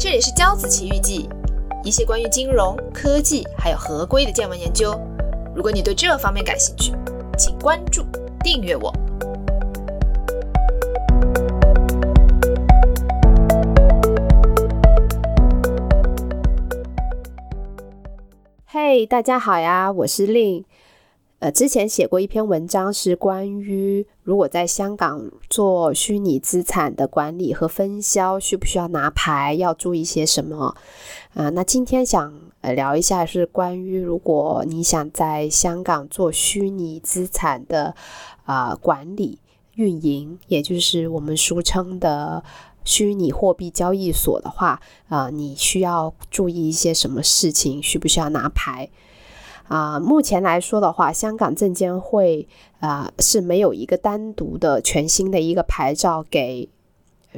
这里是骄子奇遇记，一些关于金融科技还有合规的见闻研究。如果你对这方面感兴趣，请关注订阅我。嘿，大家好呀，我是令。呃，之前写过一篇文章，是关于如果在香港做虚拟资产的管理和分销，需不需要拿牌，要注意些什么？啊，那今天想呃聊一下，是关于如果你想在香港做虚拟资产的啊管理运营，也就是我们俗称的虚拟货币交易所的话，啊，你需要注意一些什么事情？需不需要拿牌？啊，目前来说的话，香港证监会啊是没有一个单独的全新的一个牌照给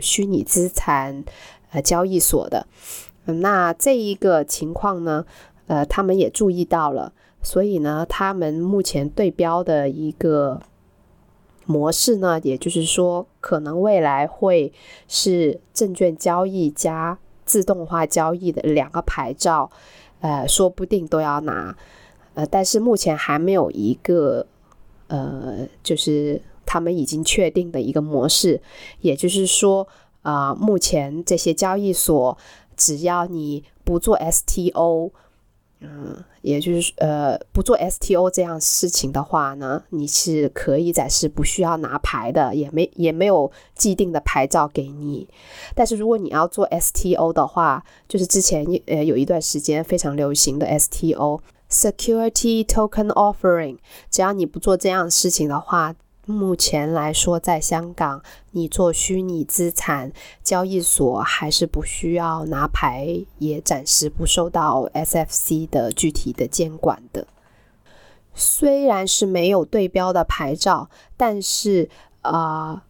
虚拟资产呃交易所的。那这一个情况呢，呃，他们也注意到了，所以呢，他们目前对标的一个模式呢，也就是说，可能未来会是证券交易加自动化交易的两个牌照，呃，说不定都要拿。呃，但是目前还没有一个，呃，就是他们已经确定的一个模式，也就是说，啊，目前这些交易所只要你不做 STO，嗯，也就是呃不做 STO 这样事情的话呢，你是可以暂时不需要拿牌的，也没也没有既定的牌照给你。但是如果你要做 STO 的话，就是之前呃有一段时间非常流行的 STO。Security token offering，只要你不做这样的事情的话，目前来说，在香港，你做虚拟资产交易所还是不需要拿牌，也暂时不受到 SFC 的具体的监管的。虽然是没有对标的牌照，但是啊，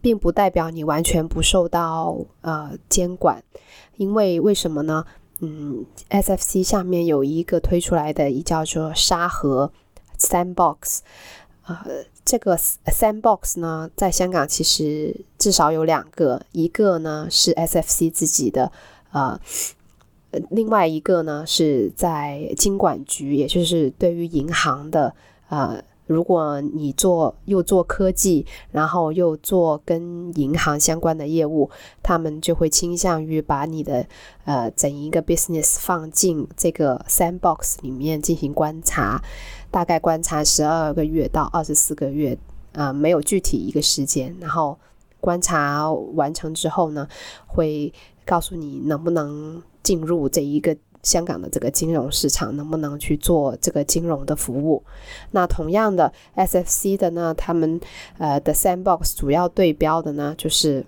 并不代表你完全不受到呃监管，因为为什么呢？嗯，SFC 下面有一个推出来的，一叫做沙盒 Sandbox，呃，这个 Sandbox 呢，在香港其实至少有两个，一个呢是 SFC 自己的，呃，另外一个呢是在金管局，也就是对于银行的，呃。如果你做又做科技，然后又做跟银行相关的业务，他们就会倾向于把你的呃整一个 business 放进这个 sandbox 里面进行观察，大概观察十二个月到二十四个月，啊，没有具体一个时间。然后观察完成之后呢，会告诉你能不能进入这一个。香港的这个金融市场能不能去做这个金融的服务？那同样的，SFC 的呢，他们呃的 Sandbox 主要对标的呢，就是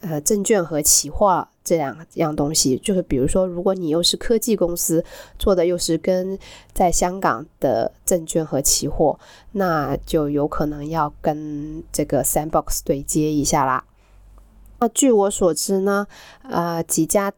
呃证券和期货这两样东西。就是比如说，如果你又是科技公司做的，又是跟在香港的证券和期货，那就有可能要跟这个 Sandbox 对接一下啦。那据我所知呢，呃几家。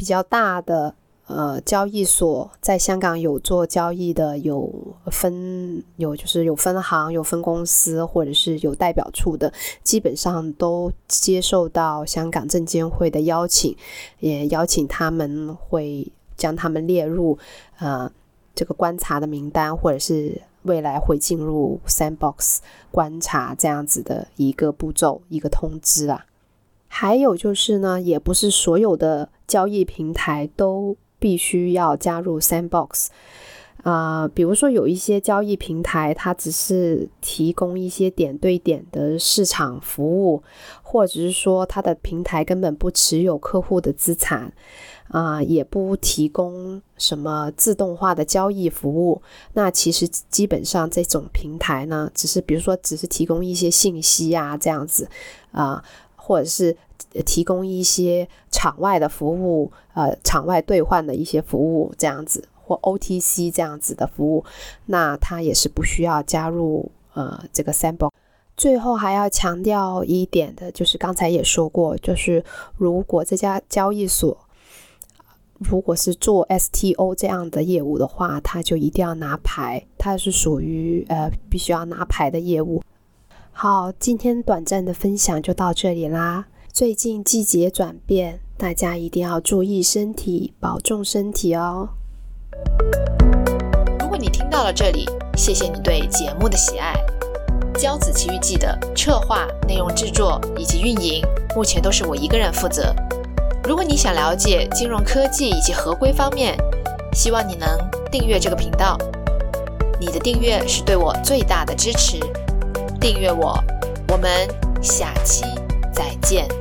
比较大的呃交易所在香港有做交易的，有分有就是有分行、有分公司，或者是有代表处的，基本上都接受到香港证监会的邀请，也邀请他们会将他们列入呃这个观察的名单，或者是未来会进入 Sandbox 观察这样子的一个步骤一个通知啊。还有就是呢，也不是所有的交易平台都必须要加入 Sandbox 啊。比如说，有一些交易平台，它只是提供一些点对点的市场服务，或者是说它的平台根本不持有客户的资产啊，也不提供什么自动化的交易服务。那其实基本上这种平台呢，只是比如说只是提供一些信息啊，这样子啊。或者是提供一些场外的服务，呃，场外兑换的一些服务这样子，或 OTC 这样子的服务，那它也是不需要加入呃这个 sample。最后还要强调一点的，就是刚才也说过，就是如果这家交易所如果是做 STO 这样的业务的话，它就一定要拿牌，它是属于呃必须要拿牌的业务。好，今天短暂的分享就到这里啦。最近季节转变，大家一定要注意身体，保重身体哦。如果你听到了这里，谢谢你对节目的喜爱。骄子奇遇记的策划、内容制作以及运营，目前都是我一个人负责。如果你想了解金融科技以及合规方面，希望你能订阅这个频道。你的订阅是对我最大的支持。订阅我，我们下期再见。